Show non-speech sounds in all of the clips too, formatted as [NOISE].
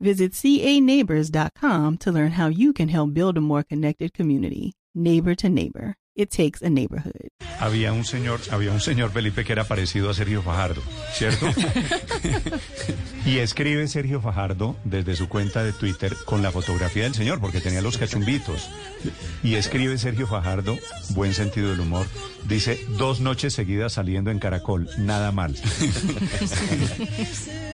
Visit caneighbors.com to learn how you can help build a more connected community. Neighbor to Neighbor. It takes a neighborhood. Había un señor, había un señor Felipe que era parecido a Sergio Fajardo, ¿cierto? [LAUGHS] y escribe Sergio Fajardo desde su cuenta de Twitter con la fotografía del señor, porque tenía los cachumbitos. Y escribe Sergio Fajardo, buen sentido del humor, dice, dos noches seguidas saliendo en Caracol, nada mal. [LAUGHS] [LAUGHS]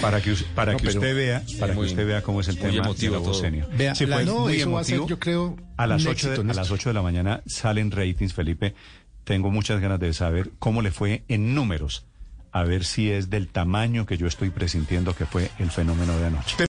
Para que, para No, que usted vea, para que usted vea cómo es el muy tema emotivo de la. Vea, Sí, la- fue no, muy eso va a ser, yo creo, a las un 8 de, a las Néstor. 8 de la mañana salen ratings, Felipe. Tengo muchas ganas de saber cómo le fue en números. A ver si es del tamaño que yo estoy presintiendo que fue el fenómeno de anoche.